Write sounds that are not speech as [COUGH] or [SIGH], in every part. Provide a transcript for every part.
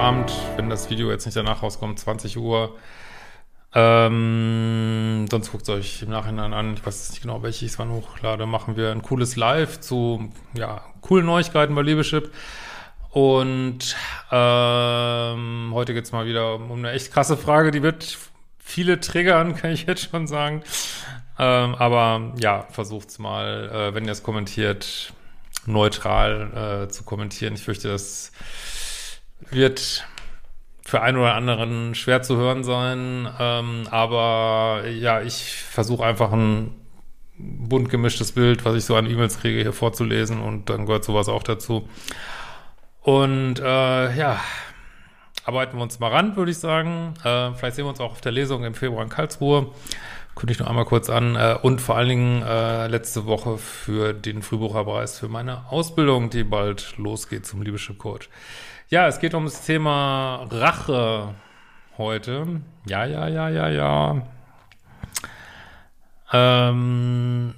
Sonntagabend, wenn das Video jetzt nicht danach rauskommt, 20 Uhr. Ähm, sonst guckt es euch im Nachhinein an. Ich weiß nicht genau, welche ich es wann hochlade. Machen wir ein cooles Live zu ja, coolen Neuigkeiten bei Liebeschip. Und ähm, heute geht's mal wieder um eine echt krasse Frage, die wird viele triggern, [LAUGHS] kann ich jetzt schon sagen. Ähm, aber ja, versucht's mal, äh, wenn ihr es kommentiert, neutral äh, zu kommentieren. Ich fürchte, das wird für einen oder anderen schwer zu hören sein. Ähm, aber ja, ich versuche einfach ein bunt gemischtes Bild, was ich so an E-Mails kriege, hier vorzulesen und dann gehört sowas auch dazu. Und äh, ja, arbeiten wir uns mal ran, würde ich sagen. Äh, vielleicht sehen wir uns auch auf der Lesung im Februar in Karlsruhe kündige ich noch einmal kurz an. Äh, und vor allen Dingen äh, letzte Woche für den Frühbucherpreis für meine Ausbildung, die bald losgeht zum Leadership Coach. Ja, es geht um das Thema Rache heute. Ja, ja, ja, ja, ja. Ähm,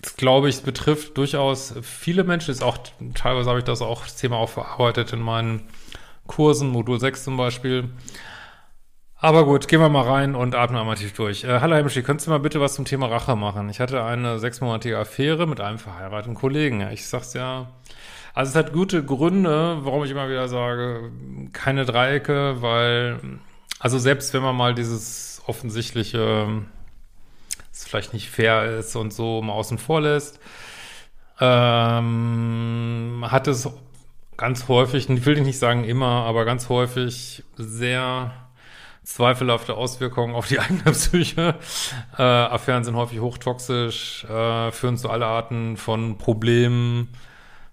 das glaube ich, betrifft durchaus viele Menschen. Ist auch, teilweise habe ich das auch, das Thema auch verarbeitet in meinen Kursen, Modul 6 zum Beispiel. Aber gut, gehen wir mal rein und atmen einmal tief durch. Äh, hallo Hemschi, könntest du mal bitte was zum Thema Rache machen? Ich hatte eine sechsmonatige Affäre mit einem verheirateten Kollegen. Ich sag's ja. Also es hat gute Gründe, warum ich immer wieder sage, keine Dreiecke, weil, also selbst wenn man mal dieses offensichtliche, es vielleicht nicht fair ist und so mal außen vor lässt, ähm, hat es ganz häufig, ich will nicht sagen immer, aber ganz häufig sehr zweifelhafte Auswirkungen auf die [LAUGHS] eigene Psyche. Äh, Affären sind häufig hochtoxisch, äh, führen zu aller Arten von Problemen,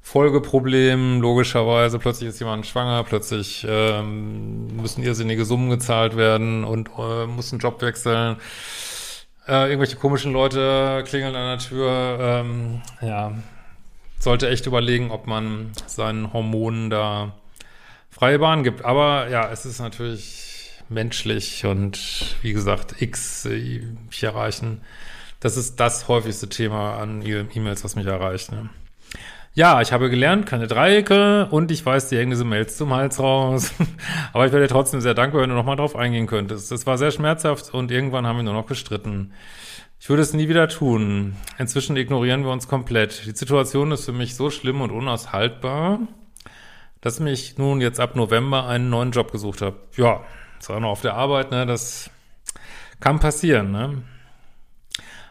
Folgeproblemen, logischerweise. Plötzlich ist jemand schwanger, plötzlich ähm, müssen irrsinnige Summen gezahlt werden und äh, muss einen Job wechseln. Äh, irgendwelche komischen Leute klingeln an der Tür. Ähm, ja, sollte echt überlegen, ob man seinen Hormonen da freie Bahn gibt. Aber ja, es ist natürlich menschlich und wie gesagt, X äh, mich erreichen. Das ist das häufigste Thema an E-Mails, was mich erreicht. Ne? Ja, ich habe gelernt, keine Dreiecke und ich weiß, die hängen diese Mails zum Hals raus. [LAUGHS] Aber ich wäre dir trotzdem sehr dankbar, wenn du nochmal drauf eingehen könntest. Das war sehr schmerzhaft und irgendwann haben wir nur noch gestritten. Ich würde es nie wieder tun. Inzwischen ignorieren wir uns komplett. Die Situation ist für mich so schlimm und unaushaltbar, dass ich mich nun jetzt ab November einen neuen Job gesucht habe. Ja, zwar noch auf der Arbeit, ne, das kann passieren, ne.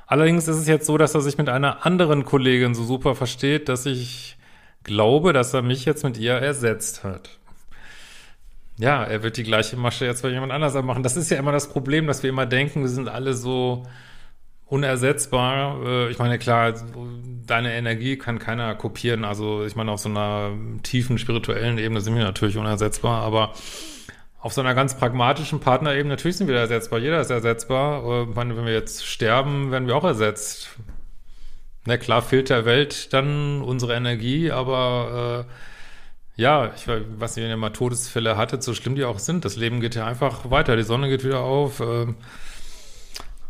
Allerdings ist es jetzt so, dass er sich mit einer anderen Kollegin so super versteht, dass ich glaube, dass er mich jetzt mit ihr ersetzt hat. Ja, er wird die gleiche Masche jetzt bei jemand anders machen. Das ist ja immer das Problem, dass wir immer denken, wir sind alle so unersetzbar. Äh, ich meine, klar, deine Energie kann keiner kopieren. Also ich meine, auf so einer tiefen spirituellen Ebene sind wir natürlich unersetzbar, aber auf so einer ganz pragmatischen Partnerebene, natürlich sind wir ersetzbar, jeder ist ersetzbar. Äh, meine, wenn wir jetzt sterben, werden wir auch ersetzt. Na klar fehlt der Welt dann unsere Energie, aber äh, ja, ich weiß nicht, wenn ihr mal Todesfälle hattet, so schlimm die auch sind, das Leben geht ja einfach weiter, die Sonne geht wieder auf. Äh,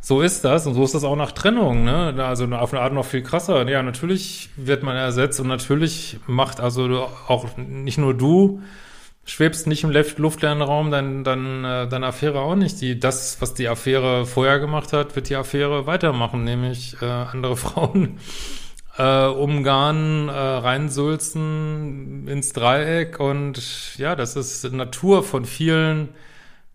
so ist das und so ist das auch nach Trennung, ne? Also auf eine Art noch viel krasser. Ja, natürlich wird man ersetzt und natürlich macht also auch nicht nur du, schwebst nicht im luftleeren Raum, dann, dann äh, deine Affäre auch nicht. Die, das, was die Affäre vorher gemacht hat, wird die Affäre weitermachen, nämlich äh, andere [LAUGHS] Frauen äh, umgarnen, äh, reinsülzen ins Dreieck und ja, das ist Natur von vielen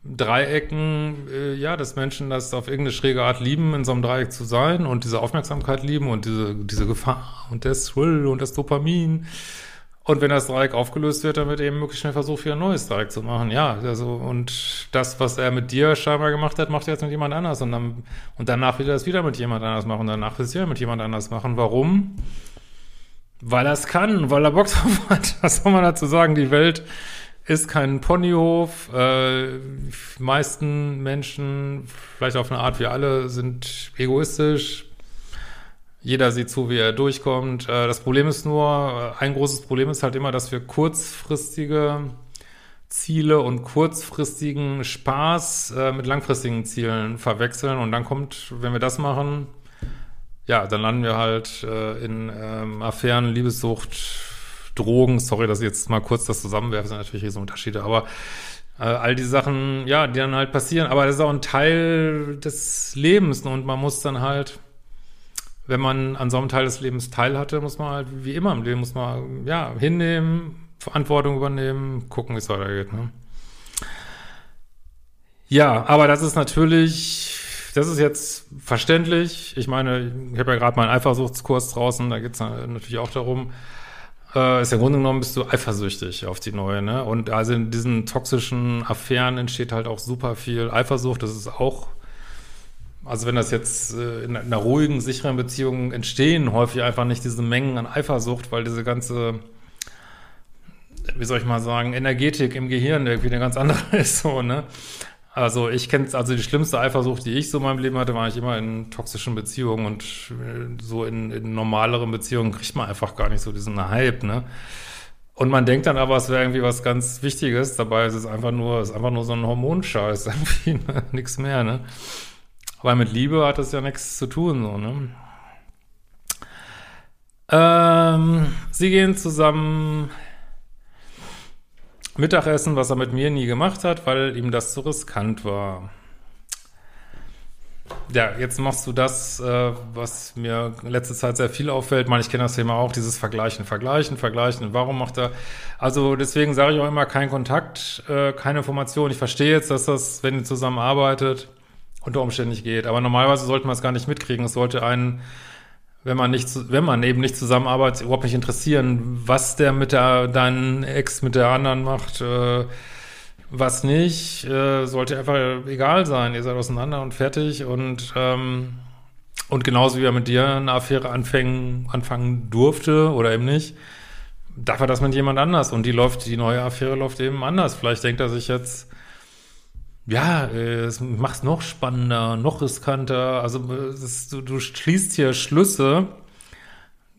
Dreiecken, äh, ja, dass Menschen das auf irgendeine schräge Art lieben, in so einem Dreieck zu sein und diese Aufmerksamkeit lieben und diese, diese Gefahr und das Thrill und das Dopamin und wenn das Dreieck aufgelöst wird, dann wird eben möglichst schnell versucht, wieder ein neues Dreieck zu machen. Ja, also, und das, was er mit dir scheinbar gemacht hat, macht er jetzt mit jemand anders. Und, dann, und danach will er es wieder mit jemand anders machen. Danach will es wieder mit jemand anders machen. Warum? Weil er es kann, weil er Bock [LAUGHS] drauf hat. Was soll man dazu sagen? Die Welt ist kein Ponyhof. Äh, die meisten Menschen, vielleicht auf eine Art wie alle, sind egoistisch, jeder sieht zu, wie er durchkommt. Äh, das Problem ist nur, äh, ein großes Problem ist halt immer, dass wir kurzfristige Ziele und kurzfristigen Spaß äh, mit langfristigen Zielen verwechseln. Und dann kommt, wenn wir das machen, ja, dann landen wir halt in ähm, Affären, Liebessucht, Drogen. Sorry, dass ich jetzt mal kurz das zusammenwerfe, sind natürlich riesen Unterschiede, aber all die Sachen, ja, die dann halt passieren. Aber das ist auch ein Teil des Lebens und man muss dann halt, wenn man an so einem Teil des Lebens teil hatte, muss man halt, wie immer im Leben, muss man, ja, hinnehmen, Verantwortung übernehmen, gucken, wie es weitergeht, ne? Ja, aber das ist natürlich, das ist jetzt verständlich. Ich meine, ich habe ja gerade meinen Eifersuchtskurs draußen, da geht es natürlich auch darum, äh, ist ja im Grunde genommen bist du eifersüchtig auf die neue, ne? Und also in diesen toxischen Affären entsteht halt auch super viel Eifersucht. Das ist auch, also wenn das jetzt äh, in einer ruhigen, sicheren Beziehung entstehen, häufig einfach nicht diese Mengen an Eifersucht, weil diese ganze wie soll ich mal sagen, Energetik im Gehirn irgendwie eine ganz andere [LAUGHS] ist so, ne? Also ich kenne also die schlimmste Eifersucht, die ich so in meinem Leben hatte, war ich immer in toxischen Beziehungen und äh, so in, in normaleren Beziehungen kriegt man einfach gar nicht so diesen Hype, ne? Und man denkt dann aber, es wäre irgendwie was ganz Wichtiges, dabei ist es einfach nur, ist einfach nur so ein Hormonscheiß, [LAUGHS] irgendwie, ne? nichts mehr, ne? Aber mit Liebe hat das ja nichts zu tun, so, ne? Ähm, sie gehen zusammen Mittagessen, was er mit mir nie gemacht hat, weil ihm das zu riskant war. Ja, jetzt machst du das, äh, was mir in letzter Zeit sehr viel auffällt. Meine, ich kenne das Thema auch, dieses Vergleichen, Vergleichen, Vergleichen. Warum macht er? Also deswegen sage ich auch immer, kein Kontakt, äh, keine Information. Ich verstehe jetzt, dass das, wenn ihr zusammenarbeitet, unter Umständen nicht geht. Aber normalerweise sollte man es gar nicht mitkriegen. Es sollte einen wenn man nicht, wenn man eben nicht zusammenarbeitet, überhaupt nicht interessieren, was der mit der, deinen Ex mit der anderen macht, äh, was nicht, äh, sollte einfach egal sein. Ihr seid auseinander und fertig und, ähm, und genauso wie er mit dir eine Affäre anfangen, anfangen durfte oder eben nicht, darf er das mit jemand anders und die läuft, die neue Affäre läuft eben anders. Vielleicht denkt er sich jetzt, ja, äh, es macht noch spannender, noch riskanter. Also es, du, du schließt hier Schlüsse,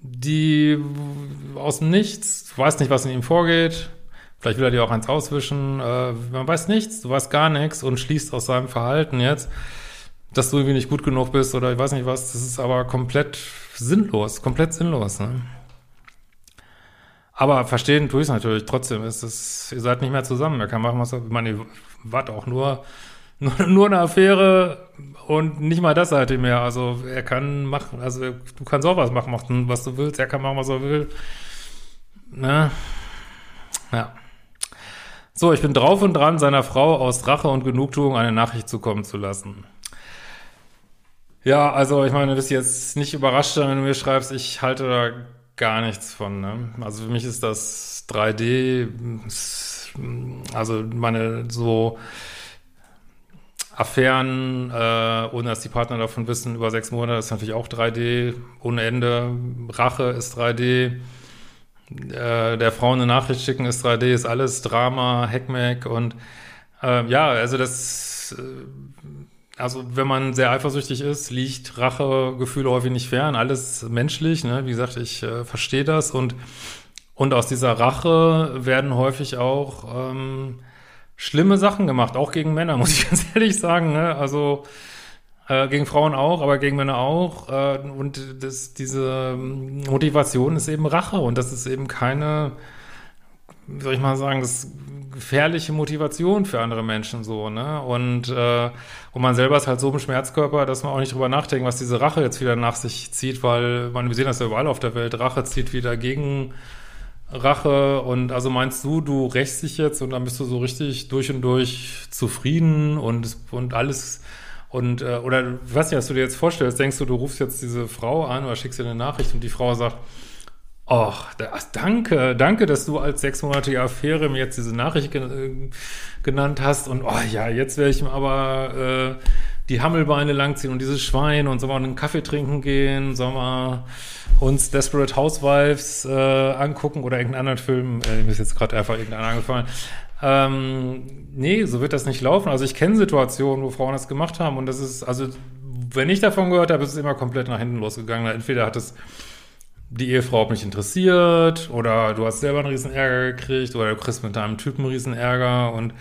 die aus dem Nichts, du weißt nicht, was in ihm vorgeht. Vielleicht will er dir auch eins auswischen. Äh, man weiß nichts, du weißt gar nichts und schließt aus seinem Verhalten jetzt, dass du irgendwie nicht gut genug bist oder ich weiß nicht was. Das ist aber komplett sinnlos, komplett sinnlos. Ne? Aber verstehen tue ich es natürlich trotzdem. Ist es, ihr seid nicht mehr zusammen. Er kann machen, was er. Ich meine, ihr wart auch nur, [LAUGHS] nur, nur eine Affäre und nicht mal das seid ihr mehr. Also er kann machen, also du kannst auch was machen, machen, was du willst. Er kann machen, was er will. Ne? Ja. So, ich bin drauf und dran, seiner Frau aus Rache und Genugtuung eine Nachricht zukommen zu lassen. Ja, also ich meine, du bist jetzt nicht überrascht, wenn du mir schreibst, ich halte da gar nichts von. Ne? Also für mich ist das 3D, also meine so Affären, äh, ohne dass die Partner davon wissen, über sechs Monate ist natürlich auch 3D, ohne Ende. Rache ist 3D. Äh, der Frau eine Nachricht schicken ist 3D, ist alles Drama, Heckmeck und äh, ja, also das äh, also wenn man sehr eifersüchtig ist, liegt Rachegefühle häufig nicht fern. Alles menschlich, ne? Wie gesagt, ich äh, verstehe das und und aus dieser Rache werden häufig auch ähm, schlimme Sachen gemacht, auch gegen Männer, [LAUGHS] muss ich ganz ehrlich sagen. Ne? Also äh, gegen Frauen auch, aber gegen Männer auch. Äh, und das, diese Motivation ist eben Rache und das ist eben keine, wie soll ich mal sagen, das gefährliche Motivation für andere Menschen so, ne? Und, äh, und man selber ist halt so im Schmerzkörper, dass man auch nicht drüber nachdenkt, was diese Rache jetzt wieder nach sich zieht, weil man, wir sehen das ja überall auf der Welt, Rache zieht wieder gegen Rache. Und also meinst du, du rächst dich jetzt und dann bist du so richtig durch und durch zufrieden und, und alles und äh, oder was was du dir jetzt vorstellst, denkst du, du rufst jetzt diese Frau an oder schickst ihr eine Nachricht und die Frau sagt, Och, danke, danke, dass du als sechsmonatige Affäre mir jetzt diese Nachricht ge genannt hast. Und oh ja, jetzt werde ich mir aber äh, die Hammelbeine langziehen und dieses Schwein und sollen wir einen Kaffee trinken gehen, sollen wir uns Desperate Housewives äh, angucken oder irgendeinen anderen Film. Äh, mir ist jetzt gerade einfach irgendeiner angefallen. Ähm, nee, so wird das nicht laufen. Also ich kenne Situationen, wo Frauen das gemacht haben und das ist, also wenn ich davon gehört habe, ist es immer komplett nach hinten losgegangen. Entweder hat es die Ehefrau hat mich interessiert oder du hast selber einen riesen Ärger gekriegt oder du kriegst mit deinem Typen einen riesen Ärger und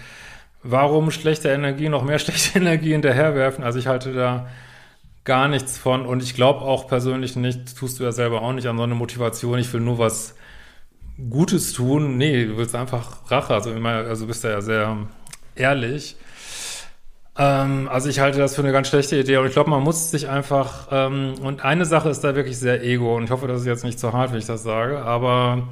warum schlechte Energie noch mehr [LAUGHS] schlechte Energie hinterherwerfen? Also ich halte da gar nichts von und ich glaube auch persönlich nicht, tust du ja selber auch nicht an so eine Motivation, ich will nur was Gutes tun. Nee, du willst einfach Rache, also immer, also bist du ja sehr ehrlich. Ähm, also ich halte das für eine ganz schlechte Idee und ich glaube, man muss sich einfach, ähm, und eine Sache ist da wirklich sehr ego und ich hoffe, das ist jetzt nicht zu hart, wenn ich das sage, aber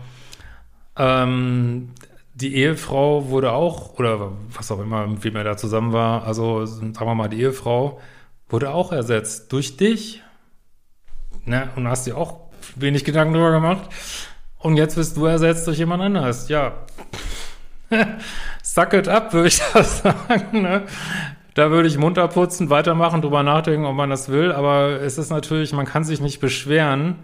ähm, die Ehefrau wurde auch, oder was auch immer, wie man da zusammen war, also sagen wir mal, die Ehefrau wurde auch ersetzt durch dich. Ne? Und hast dir auch wenig Gedanken darüber gemacht. Und jetzt wirst du ersetzt durch jemand anderes. Ja. [LAUGHS] Suck it up, würde ich das [LAUGHS] sagen. Ne? Da würde ich munter putzen, weitermachen, drüber nachdenken, ob man das will. Aber es ist natürlich, man kann sich nicht beschweren,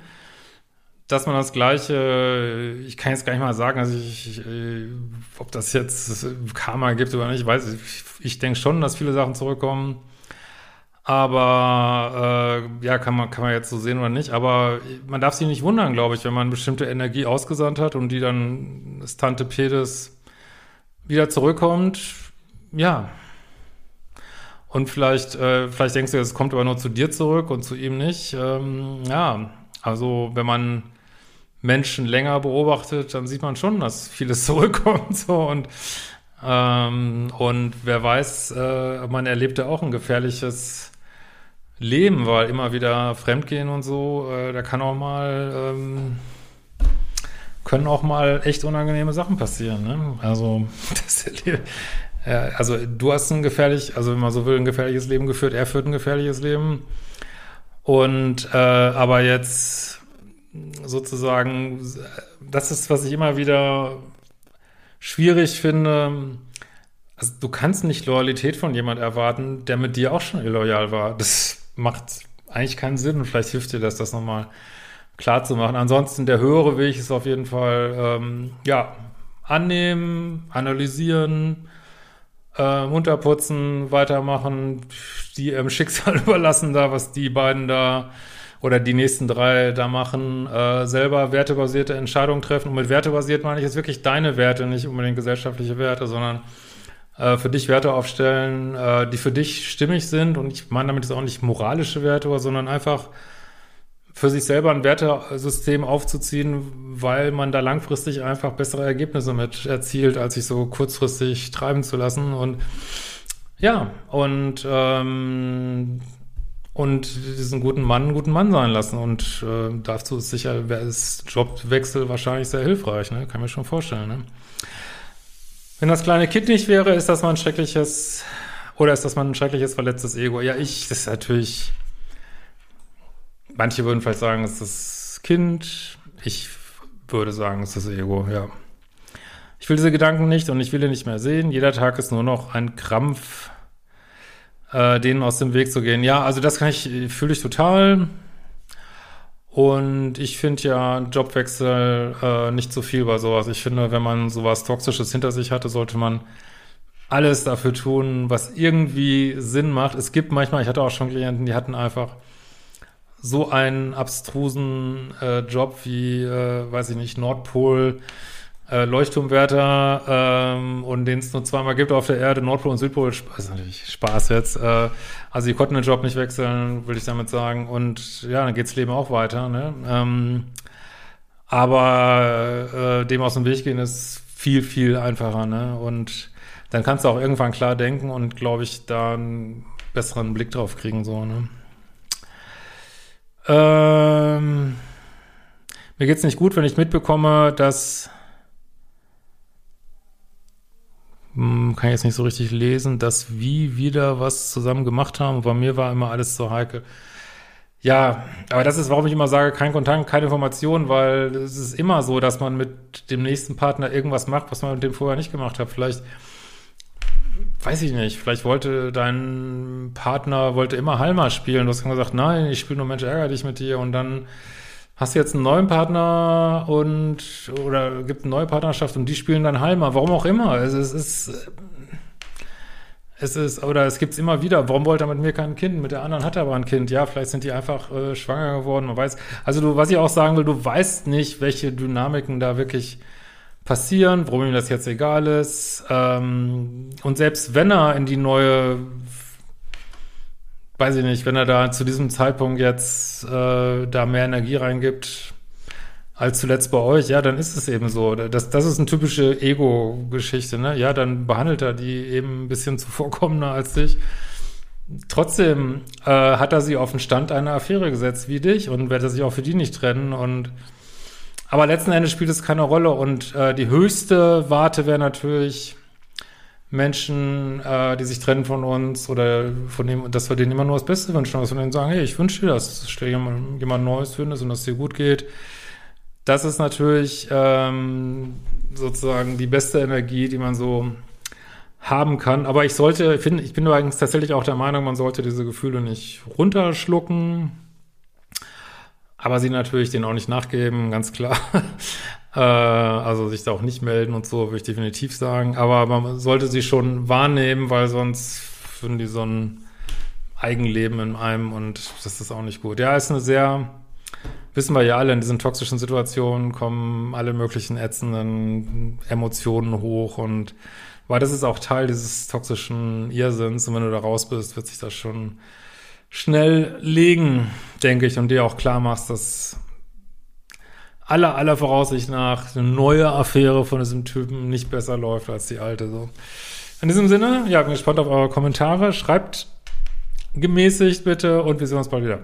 dass man das Gleiche, ich kann jetzt gar nicht mal sagen, also ich, ich ob das jetzt Karma gibt oder nicht, ich weiß ich, ich denke schon, dass viele Sachen zurückkommen. Aber äh, ja, kann man, kann man jetzt so sehen oder nicht. Aber man darf sich nicht wundern, glaube ich, wenn man bestimmte Energie ausgesandt hat und die dann das Tante Pedes wieder zurückkommt. Ja. Und vielleicht, äh, vielleicht denkst du, es kommt aber nur zu dir zurück und zu ihm nicht. Ähm, ja, also wenn man Menschen länger beobachtet, dann sieht man schon, dass vieles [LAUGHS] zurückkommt so und ähm, und wer weiß, äh, man erlebte auch ein gefährliches Leben, weil immer wieder Fremdgehen und so, äh, da kann auch mal ähm, können auch mal echt unangenehme Sachen passieren. Ne? Also [LAUGHS] das, äh, also du hast ein gefährlich, also wenn man so will, ein gefährliches Leben geführt, er führt ein gefährliches Leben und äh, aber jetzt sozusagen, das ist, was ich immer wieder schwierig finde. Also du kannst nicht Loyalität von jemand erwarten, der mit dir auch schon illoyal war. Das macht eigentlich keinen Sinn und vielleicht hilft dir das, das nochmal klar zu machen. Ansonsten der höhere Weg ist auf jeden Fall, ähm, ja, annehmen, analysieren, äh, munterputzen, weitermachen, die im Schicksal [LAUGHS] überlassen da, was die beiden da oder die nächsten drei da machen, äh, selber wertebasierte Entscheidungen treffen. Und mit wertebasiert meine ich jetzt wirklich deine Werte, nicht unbedingt gesellschaftliche Werte, sondern äh, für dich Werte aufstellen, äh, die für dich stimmig sind. Und ich meine damit ist auch nicht moralische Werte, sondern einfach für sich selber ein Wertesystem aufzuziehen, weil man da langfristig einfach bessere Ergebnisse mit erzielt, als sich so kurzfristig treiben zu lassen. Und ja, und ähm, und diesen guten Mann einen guten Mann sein lassen. Und äh, dazu ist sicher, wäre es Jobwechsel wahrscheinlich sehr hilfreich, ne? Kann mir schon vorstellen, ne? Wenn das kleine Kind nicht wäre, ist das mal ein schreckliches, oder ist das mal ein schreckliches, verletztes Ego? Ja, ich, das ist natürlich, manche würden vielleicht sagen, es ist das Kind. Ich würde sagen, es ist das Ego, ja. Ich will diese Gedanken nicht und ich will ihn nicht mehr sehen. Jeder Tag ist nur noch ein Krampf äh, denen aus dem Weg zu gehen. Ja, also das kann ich, fühle ich total. Und ich finde ja Jobwechsel äh, nicht so viel bei sowas. Ich finde, wenn man sowas Toxisches hinter sich hatte, sollte man alles dafür tun, was irgendwie Sinn macht. Es gibt manchmal, ich hatte auch schon Klienten, die hatten einfach so einen abstrusen äh, Job wie, äh, weiß ich nicht, Nordpol äh, Leuchtturmwärter ähm, und den es nur zweimal gibt auf der Erde, Nordpol und Südpol, ist natürlich Spaß jetzt. Äh, also die konnten den Job nicht wechseln, will ich damit sagen. Und ja, dann geht's Leben auch weiter. Ne? Ähm, aber äh, dem aus dem Weg gehen ist viel, viel einfacher. Ne? Und dann kannst du auch irgendwann klar denken und, glaube ich, da einen besseren Blick drauf kriegen. So, ne? Ähm, mir geht's nicht gut, wenn ich mitbekomme, dass hm, kann ich jetzt nicht so richtig lesen, dass wir wieder was zusammen gemacht haben. Bei mir war immer alles so heikel. Ja, aber das ist, warum ich immer sage, kein Kontakt, keine Information, weil es ist immer so, dass man mit dem nächsten Partner irgendwas macht, was man mit dem vorher nicht gemacht hat. Vielleicht, weiß ich nicht, vielleicht wollte dein Partner, wollte immer Halma spielen. Du hast gesagt, nein, ich spiele nur Mensch, ärgere dich mit dir und dann hast du jetzt einen neuen Partner und oder gibt eine neue Partnerschaft und die spielen dann Halma, warum auch immer. Also es ist es ist, oder es gibt es immer wieder, warum wollte er mit mir kein Kind? Mit der anderen hat er aber ein Kind. Ja, vielleicht sind die einfach äh, schwanger geworden, man weiß. Also du, was ich auch sagen will, du weißt nicht, welche Dynamiken da wirklich passieren, warum ihm das jetzt egal ist. Ähm, und selbst wenn er in die neue weiß ich nicht, wenn er da zu diesem Zeitpunkt jetzt äh, da mehr Energie reingibt als zuletzt bei euch, ja, dann ist es eben so. Das, das ist eine typische Ego-Geschichte, ne? Ja, dann behandelt er die eben ein bisschen [LAUGHS] zuvorkommender als dich. Trotzdem äh, hat er sie auf den Stand einer Affäre gesetzt wie dich und wird er sich auch für die nicht trennen und aber letzten Endes spielt es keine Rolle und äh, die höchste Warte wäre natürlich Menschen, äh, die sich trennen von uns oder von dem, dass wir denen immer nur das Beste wünschen, dass wir denen sagen, hey, ich wünsche dir das, dass du jemand, Neues findest und dass es dir gut geht. Das ist natürlich ähm, sozusagen die beste Energie, die man so haben kann. Aber ich sollte, ich, find, ich bin übrigens tatsächlich auch der Meinung, man sollte diese Gefühle nicht runterschlucken, aber sie natürlich denen auch nicht nachgeben, ganz klar. [LAUGHS] äh, also sich da auch nicht melden und so, würde ich definitiv sagen. Aber man sollte sie schon wahrnehmen, weil sonst finden die so ein Eigenleben in einem und das ist auch nicht gut. Ja, ist eine sehr, wissen wir ja alle, in diesen toxischen Situationen kommen alle möglichen ätzenden Emotionen hoch und weil das ist auch Teil dieses toxischen Irrsinns und wenn du da raus bist, wird sich das schon schnell legen, denke ich, und dir auch klar machst, dass aller, aller Voraussicht nach eine neue Affäre von diesem Typen nicht besser läuft als die alte. So. In diesem Sinne, ja, bin gespannt auf eure Kommentare. Schreibt gemäßigt bitte und wir sehen uns bald wieder.